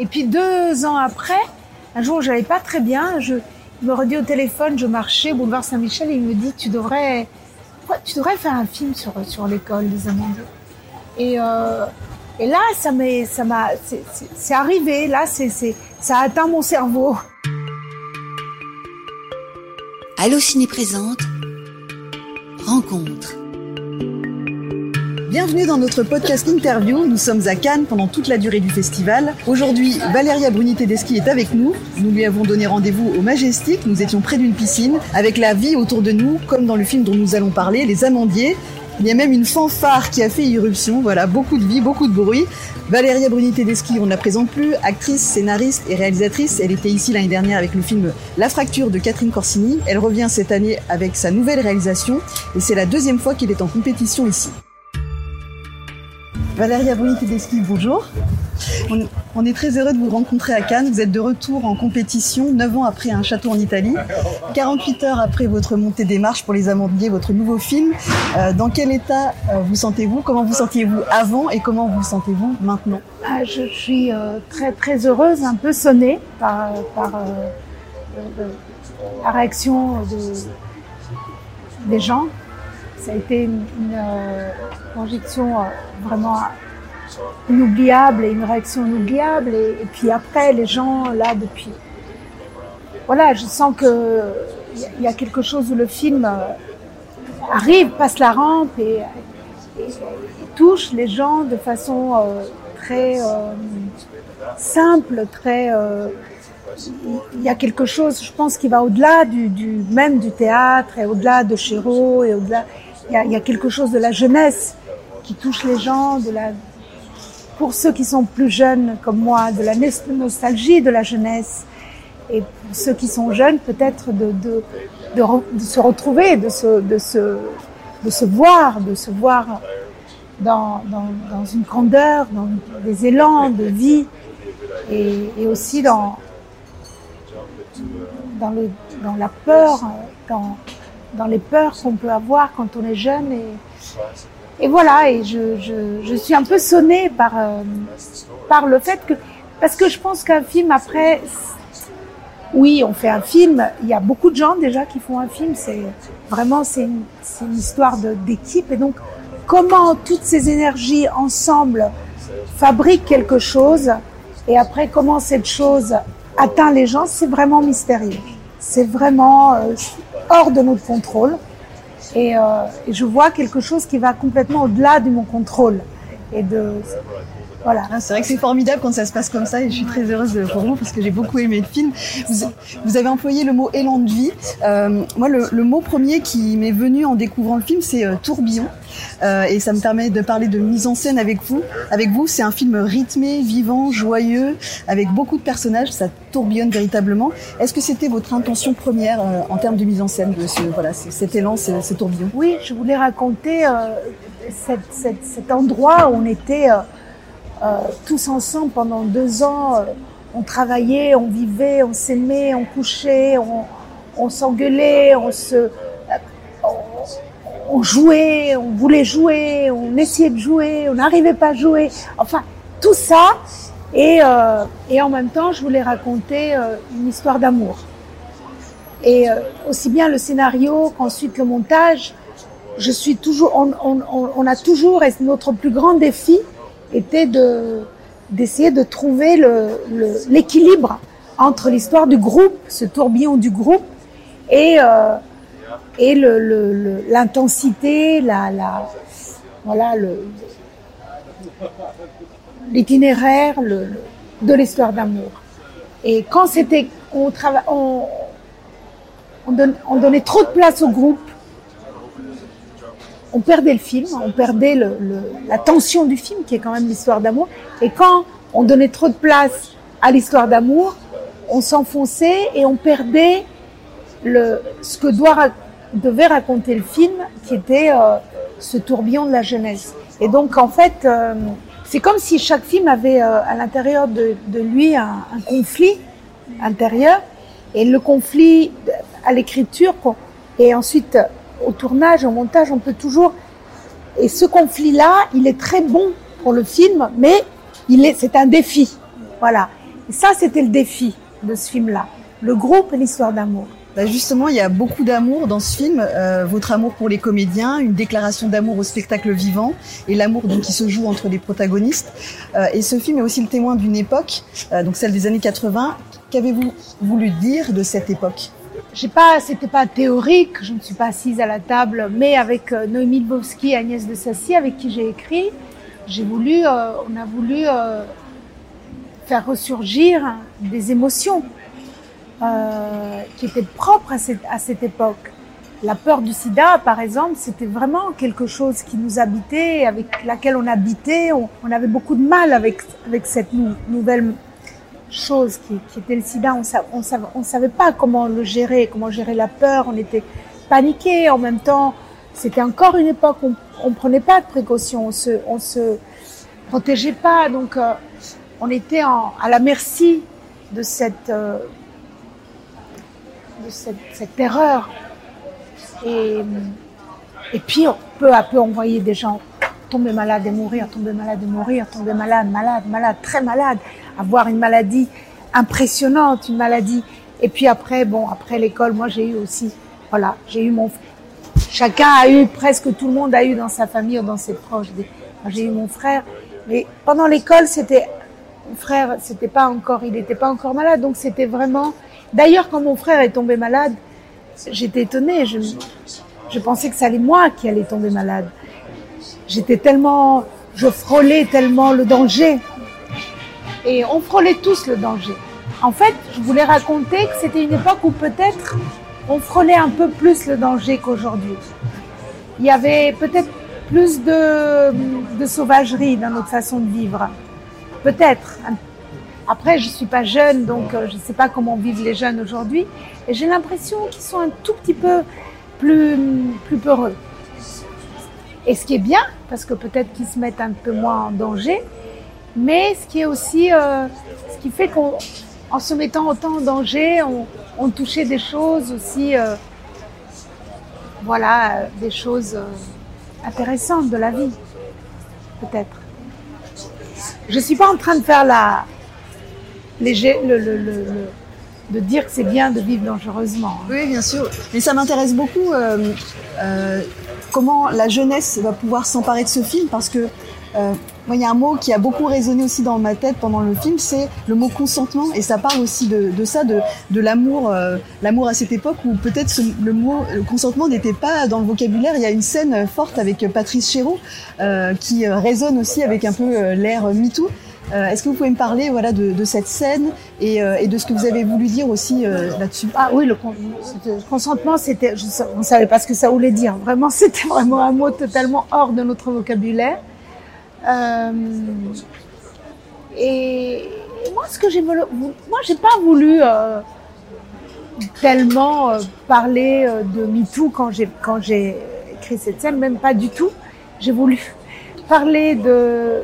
Et puis deux ans après, un jour, j'allais pas très bien. Je me redis au téléphone, je marchais boulevard Saint-Michel et il me dit, tu devrais, tu devrais faire un film sur sur l'école des Amandiers. Et euh, et là, ça m'est, ça m'a, c'est arrivé. Là, c'est, ça a atteint mon cerveau. Allo Ciné présente Rencontre. Bienvenue dans notre podcast interview. Nous sommes à Cannes pendant toute la durée du festival. Aujourd'hui, Valéria Bruni-Tedeschi est avec nous. Nous lui avons donné rendez-vous au Majestic. Nous étions près d'une piscine avec la vie autour de nous, comme dans le film dont nous allons parler, Les Amandiers. Il y a même une fanfare qui a fait irruption. Voilà, beaucoup de vie, beaucoup de bruit. Valéria Bruni-Tedeschi, on ne la présente plus, actrice, scénariste et réalisatrice. Elle était ici l'année dernière avec le film La fracture de Catherine Corsini. Elle revient cette année avec sa nouvelle réalisation et c'est la deuxième fois qu'il est en compétition ici. Valéria Bruni-Tedeschi, bonjour. On, est très heureux de vous rencontrer à Cannes. Vous êtes de retour en compétition, 9 ans après un château en Italie, 48 heures après votre montée des marches pour les Amandiers, votre nouveau film. Euh, dans quel état euh, vous sentez-vous? Comment vous sentiez-vous avant et comment vous sentez-vous maintenant? Ah, Je suis euh, très très heureuse, un peu sonnée par, la réaction des gens. Ça a été une, une vraiment inoubliable et une réaction inoubliable. Et, puis après, les gens, là, depuis... Voilà, je sens que il y, a quelque chose où le film euh, arrive, passe la rampe et, touche les gens de façon euh, très euh, simple, très... il y a quelque chose, je pense, qui va au-delà du, du, même du théâtre et au-delà de Chéreau et au-delà. Il, il y, a quelque chose de la jeunesse qui touche les gens, pour ceux qui sont plus jeunes comme moi, de la nostalgie de la jeunesse. Et pour ceux qui sont jeunes, peut-être de, se retrouver, de se, voir, de se voir dans, une grandeur, dans des élans de vie et, aussi dans, dans, dans la peur, dans, dans les peurs qu'on peut avoir quand on est jeune et, et voilà, et je, je, je, suis un peu sonnée par, euh, par le fait que, parce que je pense qu'un film après, oui, on fait un film, il y a beaucoup de gens déjà qui font un film, c'est vraiment, c'est une, une, histoire d'équipe, et donc comment toutes ces énergies ensemble fabriquent quelque chose, et après comment cette chose atteint les gens, c'est vraiment mystérieux. C'est vraiment euh, hors de notre contrôle. Et, euh, et, je vois quelque chose qui va complètement au-delà de mon contrôle. Et de voilà. Ah, c'est vrai que c'est formidable quand ça se passe comme ça et je suis très heureuse pour vous parce que j'ai beaucoup aimé le film. Vous, avez employé le mot élan de vie. Euh, moi, le, le, mot premier qui m'est venu en découvrant le film, c'est euh, tourbillon. Euh, et ça me permet de parler de mise en scène avec vous. Avec vous, c'est un film rythmé, vivant, joyeux, avec beaucoup de personnages. Ça tourbillonne véritablement. Est-ce que c'était votre intention première euh, en termes de mise en scène de ce voilà cet élan, ce, ce tourbillon? Oui, je voulais raconter euh, cette, cette, cet endroit où on était euh, tous ensemble pendant deux ans. Euh, on travaillait, on vivait, on s'aimait, on couchait, on, s'engueulait, on se, on, jouait, on voulait jouer, on essayait de jouer, on n'arrivait pas à jouer. Enfin, tout ça. Et, euh, en même temps, je voulais raconter euh, une histoire d'amour. Et euh, aussi bien le scénario qu'ensuite le montage, je suis toujours, on a toujours, et notre plus grand défi, était de d'essayer de trouver l'équilibre le, entre l'histoire du groupe, ce tourbillon du groupe, et euh, et l'intensité, la, la voilà le l'itinéraire de l'histoire d'amour. Et quand c'était on, on, on, on donnait trop de place au groupe, on perdait le film, on perdait la tension du film, qui est quand même l'histoire d'amour. Et quand on donnait trop de place à l'histoire d'amour, on s'enfonçait et on perdait le, ce que devait raconter le film, qui était euh, ce tourbillon de la jeunesse. Et donc, en fait, euh, c'est comme si chaque film avait euh, à l'intérieur de, de, lui un, un, conflit intérieur. Et le conflit à l'écriture, et ensuite au tournage, au montage, on peut toujours. Et ce conflit-là, il est très bon pour le film, mais il est, c'est un défi. Voilà. Et ça, c'était le défi de ce film-là. Le groupe et l'histoire d'amour. Bah justement, il y a beaucoup d'amour dans ce film. Euh, votre amour pour les comédiens, une déclaration d'amour au spectacle vivant et l'amour donc qui se joue entre les protagonistes. Euh, et ce film est aussi le témoin d'une époque, euh, donc celle des années 80. Qu'avez-vous voulu dire de cette époque? J'ai pas, c'était pas théorique. Je ne suis pas assise à la table, mais avec euh, Noémie Lvovsky et Agnès de Sassy, avec qui j'ai écrit, j'ai voulu, euh, on a voulu euh, faire ressurgir des émotions euh, qui étaient propres à cette, époque. La peur du sida, par exemple, c'était vraiment quelque chose qui nous habitait, avec laquelle on habitait. On, avait beaucoup de mal avec, cette nou- nouvelle chose qui, était le sida. On on savait, pas comment le gérer, comment gérer la peur. On était paniqués. En même temps, c'était encore une époque où on, on prenait pas de précautions, on se, se protégeait pas. Donc, euh, on était à la merci de cette, euh, terreur. Et, et puis, peu à peu, on voyait des gens tomber malades et mourir, tomber malades et mourir, tomber malade, malade, malade, très malade, avoir une maladie impressionnante, une maladie. Et puis après, bon, après l'école, moi j'ai eu aussi, voilà, j'ai eu mon, chacun a eu, presque tout le monde a eu dans sa famille ou dans ses proches. J'ai eu mon frère, mais pendant l'école, c'était, mon frère, c'était pas encore, il n'était pas encore malade, donc c'était vraiment. D'ailleurs, quand mon frère est tombé malade, j'étais étonnée. Je, je pensais que ça allait moi qui allait tomber malade. J'étais tellement, je frôlais tellement le danger. Et on frôlait tous le danger. En fait, je voulais raconter que c'était une époque où peut-être on frôlait un peu plus le danger qu'aujourd'hui. Il y avait peut-être plus de, sauvagerie dans notre façon de vivre. Peut-être. Après, je suis pas jeune, donc euh, je ne sais pas comment vivent les jeunes aujourd'hui. Et j'ai l'impression qu'ils sont un tout petit peu plus, plus peureux. Et ce qui est bien, parce que peut-être qu'ils se mettent un peu moins en danger, mais ce qui est aussi, euh, ce qui fait qu'en en se mettant autant en danger, on, on touchait des choses aussi, euh, voilà, des choses euh, intéressantes de la vie, peut-être. Je suis pas en train de faire la, léger, le, le, le, le- de dire que c'est bien de vivre dangereusement. hein. Oui, bien sûr. Mais ça m'intéresse beaucoup euh, euh, comment la jeunesse va pouvoir s'emparer de ce film parce que euh, moi, il y a un mot qui a beaucoup résonné aussi dans ma tête pendant le film, c'est le mot consentement, et ça parle aussi de, ça, de, l'amour, l'amour à cette époque où peut-être le mot consentement n'était pas dans le vocabulaire. Il y a une scène forte avec Patrice Chéreau qui résonne aussi avec un peu l'air MeToo. Euh, Est-ce que vous pouvez me parler voilà de, cette scène et, euh, et de ce que vous avez voulu dire aussi euh, là-dessus? Ah oui, le, consentement, c'était, on ne savait pas ce que ça voulait dire. Vraiment, c'était vraiment un mot totalement hors de notre vocabulaire. Et, moi, ce que j'ai voulu, moi, j'ai pas voulu tellement parler de MeToo quand j'ai quand j'ai écrit cette scène, même pas du tout. J'ai voulu parler de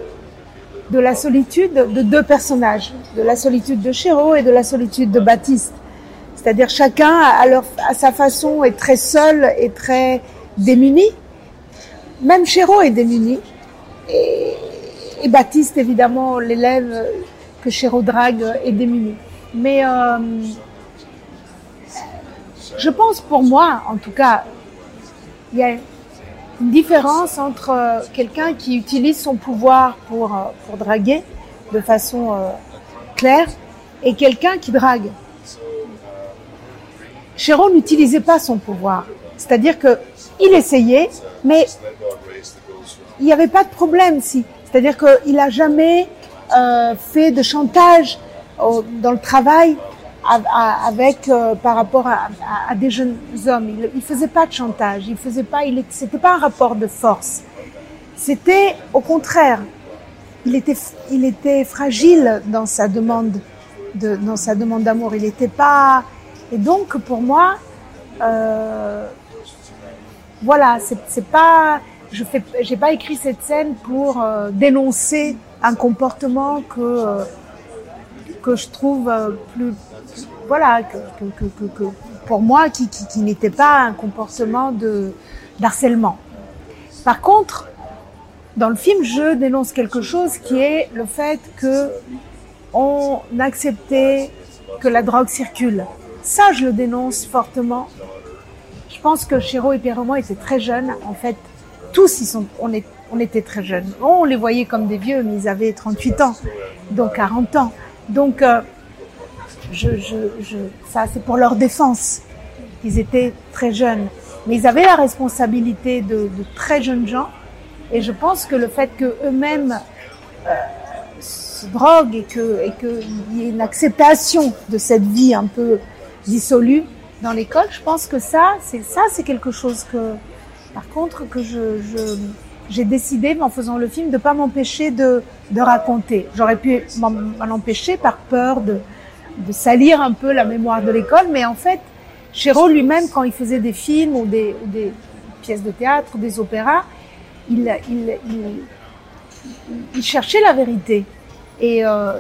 de la solitude de deux personnages, de la solitude de Chéreau et de la solitude de Baptiste. C'est-à-dire chacun à, leur, à sa façon est très seul et très démuni. Même Chéreau est démuni. Et, et Baptiste, évidemment, l'élève que Chéreau drague est démuni. Mais euh, je pense pour moi, en tout cas, il y a une différence entre euh, quelqu'un qui utilise son pouvoir pour, euh, pour draguer de façon euh, claire et quelqu'un qui drague. Chéron n'utilisait pas son pouvoir. C'est-à-dire que il essayait, mais il n'y avait pas de problème si. C'est-à-dire qu'il n'a jamais euh, fait de chantage au- dans le travail avec euh, par rapport à, des jeunes hommes. Il, il faisait pas de chantage. Il faisait pas. C'était pas un rapport de force. C'était au contraire. Il était, il était fragile dans sa demande d'amour. Il n'était pas. Et donc pour moi, euh, voilà, c'est pas. Je fais, j'ai pas écrit cette scène pour euh, dénoncer un comportement que que je trouve plus, voilà, que, pour moi qui, n'était pas un comportement de d'harcèlement. Par contre, dans le film, je dénonce quelque chose qui est le fait que on acceptait que la drogue circule. Ça, je le dénonce fortement. Je pense que Chéreau et Pierre Roman étaient très jeunes. En fait, tous, sont, on était très jeunes. On les voyait comme des vieux, mais ils avaient 38 ans, donc 40 ans. Donc, euh, je, je, je, ça, c'est pour leur défense. Ils étaient très jeunes. Mais ils avaient la responsabilité de, de très jeunes gens. Et je pense que le fait qu'eux-mêmes euh, se droguent et qu'il et que y ait une acceptation de cette vie un peu dissolue dans l'école, je pense que ça, c'est ça, c'est quelque chose que, par contre, que je, je j'ai décidé, en faisant le film, de pas m'empêcher de, de raconter. J'aurais pu m'en empêcher par peur de, de salir un peu la mémoire de l'école, mais en fait, Chéreau lui-même, quand il faisait des films ou des, pièces de théâtre ou des opéras, il, cherchait la vérité et euh,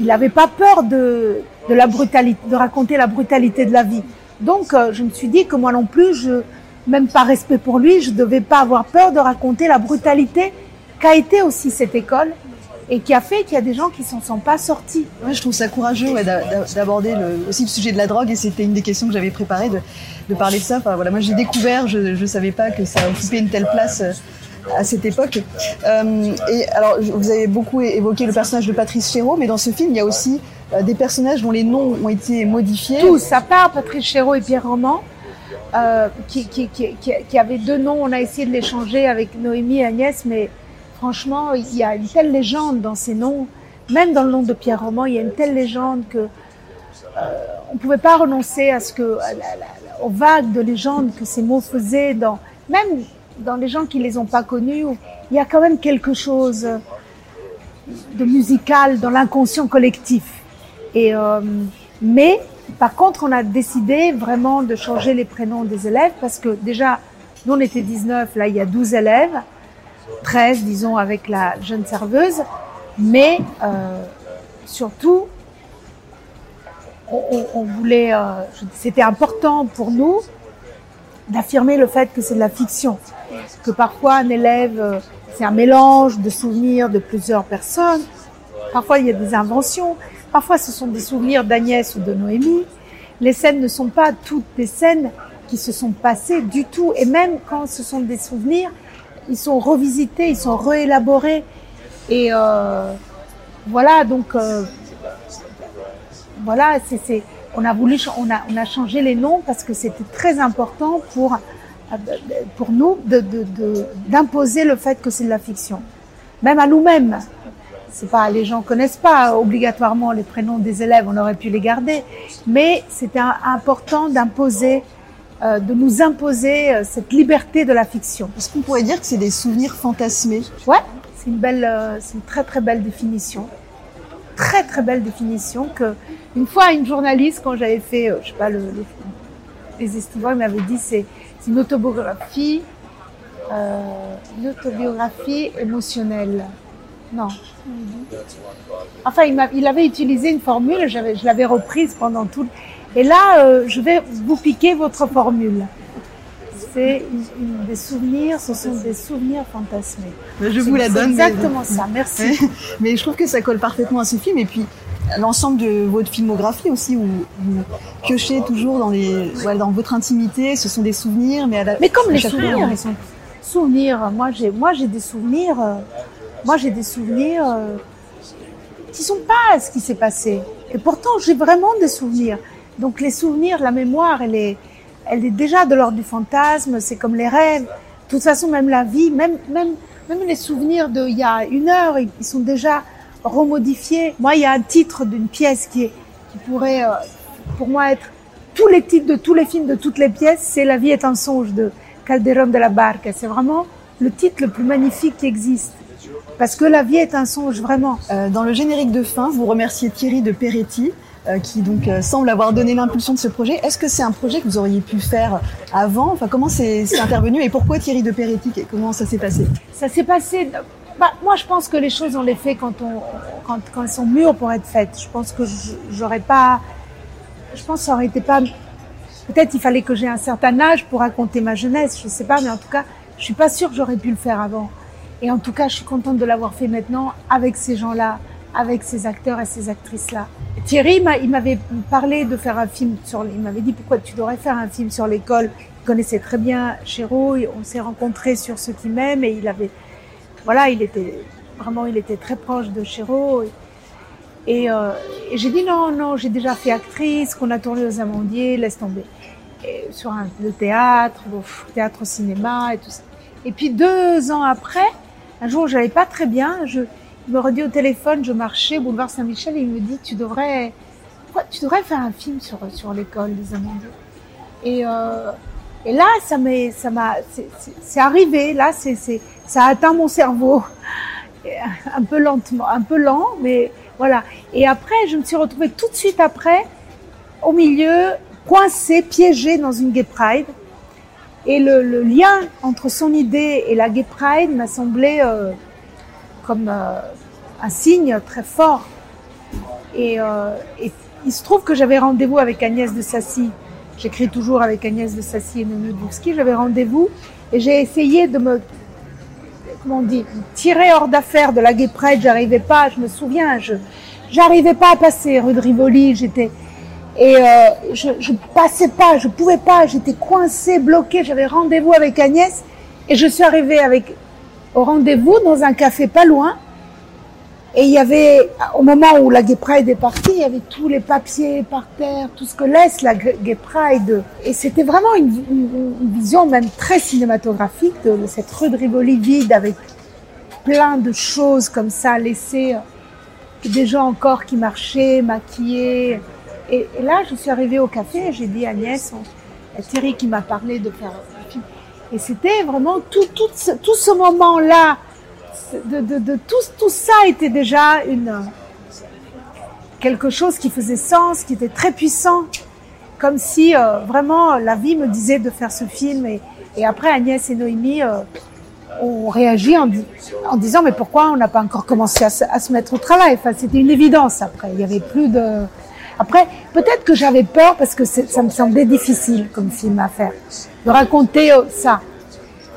il n'avait pas peur de, la brutalité, de raconter la brutalité de la vie. Donc, euh, je me suis dit que moi non plus, même par respect pour lui, je devais pas avoir peur de raconter la brutalité qu'a été aussi cette école et qui a fait qu'il y a des gens qui s'en sont pas sortis. Ouais, je trouve ça courageux ouais, d'aborder aussi le sujet de la drogue et c'était une des questions que j'avais préparées de, de, parler de ça. Enfin, voilà, moi j'ai découvert, je ne savais pas que ça occupait une telle place euh, à cette époque. Euh, et alors, vous avez beaucoup évoqué le personnage de Patrice Chéreau, mais dans ce film, il y a aussi euh, des personnages dont les noms ont été modifiés. Tous, à part Patrice Chéreau et Pierre Roman, euh, qui, qui, qui, qui, avaient deux noms. On a essayé de les changer avec Noémie et Agnès, mais franchement, il y a une telle légende dans ces noms. Même dans le nom de Pierre Roman, il y a une telle légende que euh, on pouvait pas renoncer à ce que aux vagues de légendes que ces mots faisaient dans même dans les gens qui les ont pas connus. Il y a quand même quelque chose de musical dans l'inconscient collectif. Et euh, mais par contre, on a décidé vraiment de changer les prénoms des élèves parce que déjà, nous on était 19, là il y a 12 élèves, 13 disons avec la jeune serveuse, mais euh, surtout, on, voulait, euh, c'était important pour nous d'affirmer le fait que c'est de la fiction, que parfois un élève, euh, c'est un mélange de souvenirs de plusieurs personnes, parfois il y a des inventions, Parfois, ce sont des souvenirs d'Agnès ou de Noémie. Les scènes ne sont pas toutes des scènes qui se sont passées du tout. Et même quand ce sont des souvenirs, ils sont revisités, ils sont réélaborés. Et euh, voilà, donc euh, voilà, on a voulu, on a, changé les noms parce que c'était très important pour pour nous d'imposer le fait que c'est de la fiction, même à nous-mêmes. C'est pas, les gens connaissent pas obligatoirement les prénoms des élèves, on aurait pu les garder, mais c'était important d'imposer, de nous imposer euh, cette liberté de la fiction. Est-ce qu'on pourrait dire que c'est des souvenirs fantasmés? Ouais, c'est une belle, euh, c'est une très très belle définition, très très belle définition que une fois une journaliste quand j'avais fait, euh, je sais pas le, le les estivants, m'avait dit c'est une autobiographie, euh, une autobiographie émotionnelle. Non. Enfin, il, il, avait utilisé une formule, je l'avais reprise pendant tout. Et là, euh, je vais vous piquer votre formule. C'est des souvenirs, ce sont des souvenirs fantasmés. Je vous la donne. Exactement mais... ça, merci. mais je trouve que ça colle parfaitement à ce film. Et puis, l'ensemble de votre filmographie aussi, où vous piochez toujours dans, les, dans votre intimité, ce sont des souvenirs. Mais, à la, mais comme les souvenirs, ils sont souvenirs. Moi, j'ai, moi, j'ai des souvenirs. Euh, moi, j'ai des souvenirs euh, qui sont pas ce qui s'est passé. Et pourtant, j'ai vraiment des souvenirs. Donc, les souvenirs, la mémoire, elle est, elle est déjà de l'ordre du fantasme. C'est comme les rêves. De toute façon, même la vie, même, même, même les souvenirs d'il y a une heure, ils sont déjà remodifiés. Moi, il y a un titre d'une pièce qui, est, qui pourrait, euh, pour moi, être tous les titres de tous les films, de toutes les pièces. C'est La vie est un songe de Calderón de la Barca. C'est vraiment le titre le plus magnifique qui existe parce que la vie est un songe vraiment. Euh, dans le générique de fin, vous remerciez Thierry de Peretti. Euh, qui donc euh, semble avoir donné l'impulsion de ce projet. Est-ce que c'est un projet que vous auriez pu faire avant? Enfin, comment c'est intervenu et pourquoi Thierry de Peretti Comment ça s'est passé? Ça s'est passé. Bah, moi, je pense que les choses on les fait quand on quand, elles sont mûres pour être faites. Je pense que j'aurais pas. Je pense ça aurait été pas. Peut-être il fallait que j'ai un certain âge pour raconter ma jeunesse. Je sais pas, mais en tout cas, je suis pas sûre que j'aurais pu le faire avant. Et en tout cas, je suis contente de l'avoir fait maintenant avec ces gens-là, avec ces acteurs et ces actrices-là. Thierry, il m'avait parlé de faire un film sur, il m'avait dit pourquoi tu devrais faire un film sur l'école? Il connaissait très bien Chéreau, on s'est rencontrés sur ce qui m'aime et il avait, voilà, il était vraiment, il était très proche de Chéreau. Et, euh, j'ai dit non, non, j'ai déjà fait actrice, qu'on a tourné aux Amandiers, laisse tomber. Et sur un, le théâtre, le théâtre au cinéma et tout ça. Et puis deux ans après, un jour, j'allais pas très bien, je, il me redit au téléphone, je marchais boulevard Saint-Michel et il me dit tu devrais, tu devrais faire un film sur sur l'école des Amandiers. Et euh, et là, ça m'a, c'est arrivé. Là, c'est, ça a atteint mon cerveau un peu lentement, un peu lent, mais voilà. Et après, je me suis retrouvée tout de suite après, au milieu, coincée, piégée dans une Gay Pride. Et le, le lien entre son idée et la Gay Pride m'a semblé euh, comme euh, un signe très fort. Et, euh, et il se trouve que j'avais rendez-vous avec Agnès de Sassy. J'écris toujours avec Agnès de Sassy et Bourski. J'avais rendez-vous et j'ai essayé de me comment on dit, tirer hors d'affaire de la Pride, j'arrivais pas, je me souviens, je j'arrivais pas à passer rue de Rivoli, j'étais et euh, je, je passais pas, je pouvais pas, j'étais coincée, bloquée, j'avais rendez-vous avec Agnès et je suis arrivée avec au rendez-vous dans un café pas loin et il y avait, au moment où la Gay Pride est partie, il y avait tous les papiers par terre, tout ce que laisse la Gay Pride. Et c'était vraiment une, vision même très cinématographique de cette rue de Rivoli vide avec plein de choses comme ça laissées. Des gens encore qui marchaient, maquillés. Et, là, je suis arrivée au café et j'ai dit à Agnès, Thierry qui m'a parlé de faire. Et c'était vraiment tout, tout ce, tout ce moment-là de, de, tout, tout, ça était déjà une, quelque chose qui faisait sens, qui était très puissant, comme si euh, vraiment la vie me disait de faire ce film. Et, et après, Agnès et Noémie euh, ont réagi en, disant mais pourquoi on n'a pas encore commencé à se, à se, mettre au travail? Enfin, c'était une évidence. Après, il y avait plus de. Après, peut-être que j'avais peur parce que ça me semblait difficile comme film à faire, de raconter euh, ça.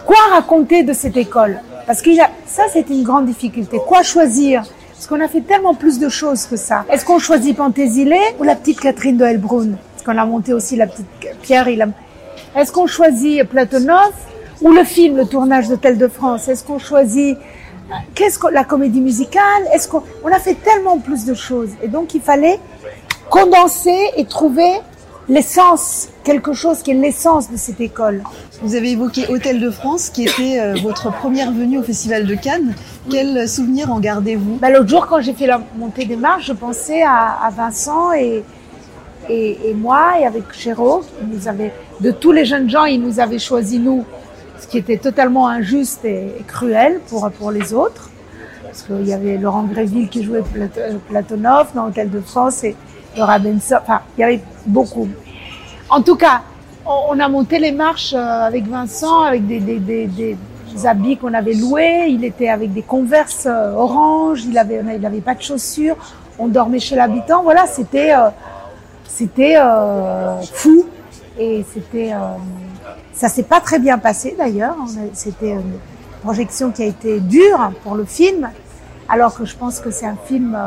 Quoi raconter de cette école? Parce que ça, c'est une grande difficulté. Quoi choisir? Parce qu'on a fait tellement plus de choses que ça. Est-ce qu'on choisit Pantésilé ou la petite Catherine de Helbrun Parce qu'on a monté aussi la petite Pierre. Est-ce qu'on choisit Platonov ou le film, le tournage d'Hôtel de France? Est-ce qu'on choisit que la comédie musicale? Est-ce qu'on on a fait tellement plus de choses et donc il fallait condenser et trouver l'essence, quelque chose qui est l'essence de cette école. Vous avez évoqué Hôtel de France, qui était euh, votre première venue au Festival de Cannes. Quel souvenir en gardez-vous? Bah, L'autre jour, quand j'ai fait la montée des marches, je pensais à, à Vincent et, et, et, moi, et avec qui nous avait, de tous les jeunes gens, il nous avait choisi nous, ce qui était totalement injuste et, et cruel pour, pour les autres. Parce qu'il y avait Laurent Gréville qui jouait Platonov dans Hôtel de France et Laura Benson, enfin, il y avait beaucoup. En tout cas, on a monté les marches avec Vincent, avec des, des, des, des habits qu'on avait loués. Il était avec des converses orange. Il avait, il n'avait pas de chaussures. On dormait chez l'habitant. Voilà, c'était, euh, c'était euh, fou. Et c'était, euh, ça s'est pas très bien passé d'ailleurs. C'était une projection qui a été dure pour le film, alors que je pense que c'est un film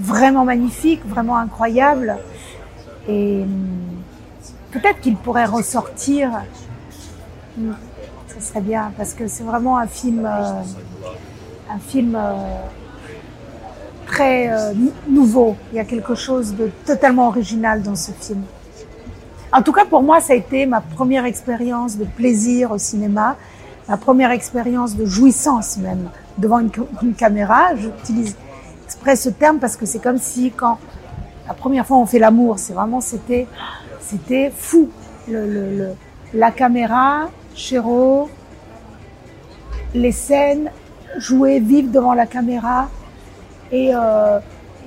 vraiment magnifique, vraiment incroyable. Et peut-être qu'il pourrait ressortir. Ce serait bien parce que c'est vraiment un film, euh, un film euh, très euh, nouveau. Il y a quelque chose de totalement original dans ce film. En tout cas, pour moi, ça a été ma première expérience de plaisir au cinéma, ma première expérience de jouissance même devant une, une caméra. J'utilise exprès ce terme parce que c'est comme si quand la première fois on fait l'amour, c'est vraiment c'était c'était fou. Le, le, la caméra, Chéreau, les scènes, jouer, vivre devant la caméra. Et, euh,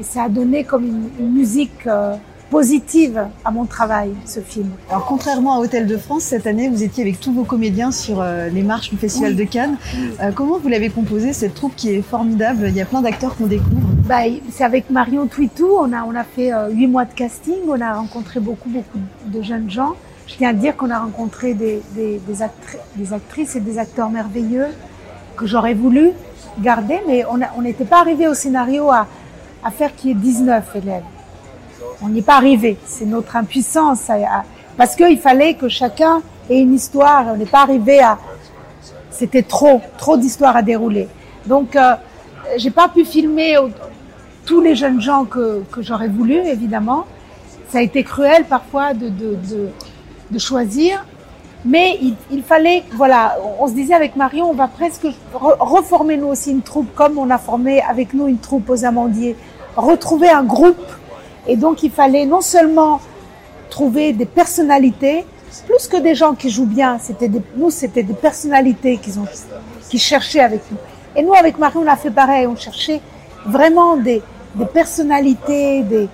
ça a donné comme une, une musique euh, positive à mon travail, ce film. Alors, contrairement à Hôtel de France, cette année, vous étiez avec tous vos comédiens sur euh, les marches du Festival oui. de Cannes. Oui. Euh, comment vous l'avez composé, cette troupe qui est formidable? Il y a plein d'acteurs qu'on découvre. Bah, c'est avec Marion Twitou. On a, on a fait euh, huit mois de casting. On a rencontré beaucoup, beaucoup de jeunes gens. Je tiens à dire qu'on a rencontré des, des, des, actri des actrices et des acteurs merveilleux que j'aurais voulu gardé, mais on n'était pas arrivé au scénario à, à faire qu'il y ait 19 élèves. On n'y est pas arrivé. C'est notre impuissance. parce qu'il fallait que chacun ait une histoire. On n'est pas arrivé à. C'était trop, trop d'histoires à dérouler. Donc, euh, j'ai pas pu filmer tous les jeunes gens que, j'aurais voulu, évidemment. Ça a été cruel parfois de, de, de, choisir. Mais il, il, fallait, voilà, on se disait avec Marion, on va presque reformer nous aussi une troupe comme on a formé avec nous une troupe aux amandiers, retrouver un groupe. Et donc il fallait non seulement trouver des personnalités, plus que des gens qui jouent bien, c'était nous c'était des personnalités qui, ont, qui cherchaient avec nous. Et nous avec Marion on a fait pareil, on cherchait vraiment des, des personnalités, des,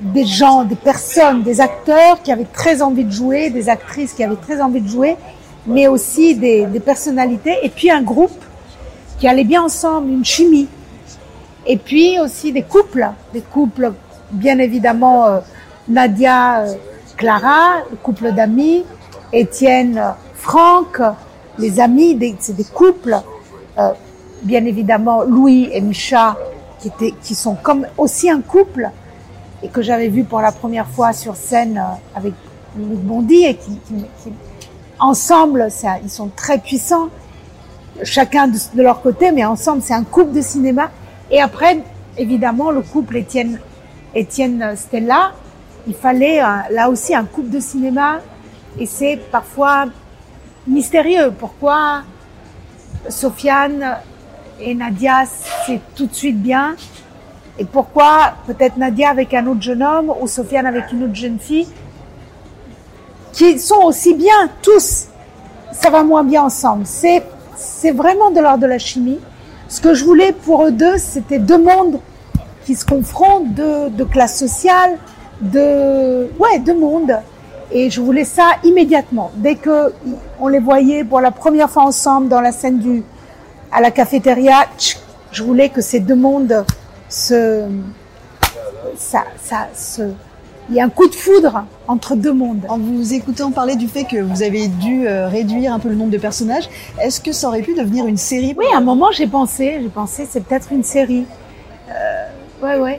des gens, des personnes, des acteurs qui avaient très envie de jouer, des actrices qui avaient très envie de jouer, mais aussi des, des personnalités, et puis un groupe qui allait bien ensemble, une chimie. Et puis aussi des couples, des couples, bien évidemment, euh, Nadia, euh, Clara, le couple d'amis, Étienne, euh, Franck, les amis, c'est des couples, bien évidemment Louis et Micha, qui, sont comme aussi un couple, et que j'avais vu pour la première fois sur scène avec Luc Bondy et qui ensemble, ça, ils sont très puissants, chacun de, de leur côté, mais ensemble, c'est un couple de cinéma. Et après, évidemment, le couple Étienne, Étienne Stella, il fallait euh, là aussi un couple de cinéma, et c'est parfois mystérieux. Pourquoi Sofiane et Nadia, c'est tout de suite bien, et pourquoi peut-être Nadia avec un autre jeune homme ou Sofiane avec une autre jeune fille, qui sont aussi bien tous, ça va moins bien ensemble. C'est, c'est vraiment de l'ordre de la chimie. Ce que je voulais pour eux deux, c'était deux mondes qui se confrontent, de, de classe sociale, de, ouais, deux mondes. Et je voulais ça immédiatement. Dès que on les voyait pour la première fois ensemble dans la scène du, à la cafétéria, je voulais que ces deux mondes ce, ça, ça, ce, il y a un coup de foudre entre deux mondes. En vous écoutant parler du fait que vous avez dû euh, réduire un peu le nombre de personnages, est-ce que ça aurait pu devenir une série? Oui, à un moment j'ai pensé, j'ai pensé c'est peut-être une série. Ouais, ouais.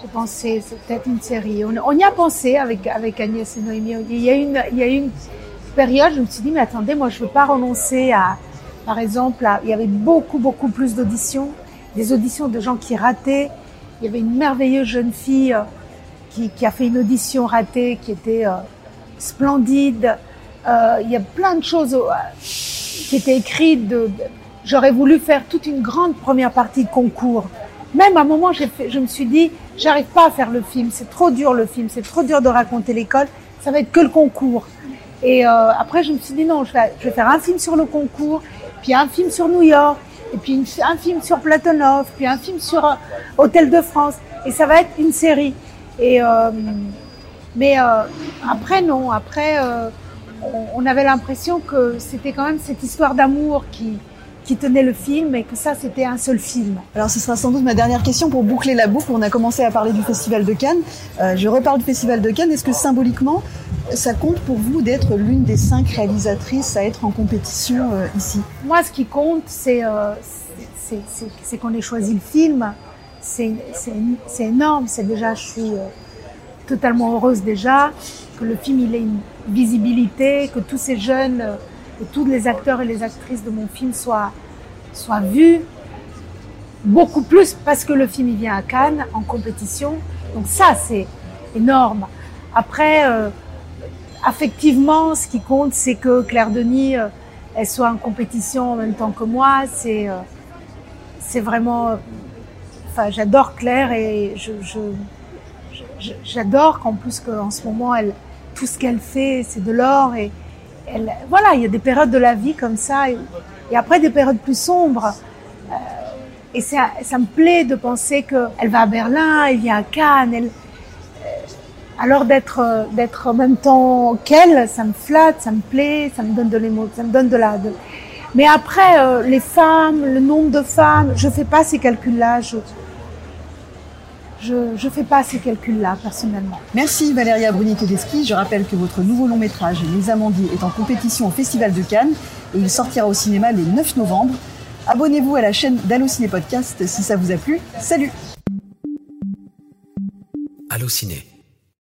J'ai pensé c'est peut-être une série. On, y a pensé avec avec Agnès et Noémie. Il y a une il y a une période, je me suis dit mais attendez, moi je veux pas renoncer à, par exemple, il y avait beaucoup beaucoup plus d'auditions des auditions de gens qui rataient. Il y avait une merveilleuse jeune fille euh, qui, qui, a fait une audition ratée, qui était euh, splendide. Euh, il y a plein de choses qui étaient écrites. De J'aurais voulu faire toute une grande première partie de concours. Même à un moment, je me suis dit, j'arrive pas à faire le film. C'est trop dur le film. C'est trop dur de raconter l'école. Ça va être que le concours. Et euh, après, je me suis dit non, je vais, faire un film sur le concours, puis un film sur New York, et puis un film sur Platonov, puis un film sur euh, Hôtel de France, et ça va être une série. Et euh, mais après non, après on, avait l'impression que c'était quand même cette histoire d'amour qui qui tenait le film et que ça c'était un seul film. Alors ce sera sans doute ma dernière question pour boucler la boucle. On a commencé à parler du Festival de Cannes. Euh, je reparle du Festival de Cannes. Est-ce que symboliquement ça compte pour vous d'être l'une des cinq réalisatrices à être en compétition euh, ici? Moi, ce qui compte, c'est euh, qu'on ait choisi le film. C'est énorme. C'est déjà, je suis totalement heureuse déjà que le film il ait une visibilité, que tous ces jeunes, que tous les acteurs et les actrices de mon film soient soient vus beaucoup plus parce que le film il vient à Cannes en compétition. Donc ça, c'est énorme. Après. Euh, affectivement, ce qui compte, c'est que Claire Denis, euh, elle soit en compétition en même temps que moi. C'est, euh, vraiment, enfin, j'adore Claire et j'adore qu'en plus qu'en ce moment, elle, tout ce qu'elle fait, c'est de l'or et voilà, il y a des périodes de la vie comme ça et, après des périodes plus sombres. Euh, et ça, ça me plaît de penser qu'elle va à Berlin, elle vient à Cannes, elle, alors d'être euh, d'être en même temps qu'elle, ça me flatte, ça me plaît, ça me donne de l'émotion, ça me donne de la. Mais après, euh, les femmes, le nombre de femmes, je fais pas ces calculs-là. Je, je je fais pas ces calculs-là personnellement. Merci Valéria Bruni-Tedeschi. Je rappelle que votre nouveau long métrage Les Amandiers est en compétition au Festival de Cannes et il sortira au cinéma le 9 novembre. Abonnez-vous à la chaîne d'Allociné Podcast si ça vous a plu. Salut Allociné.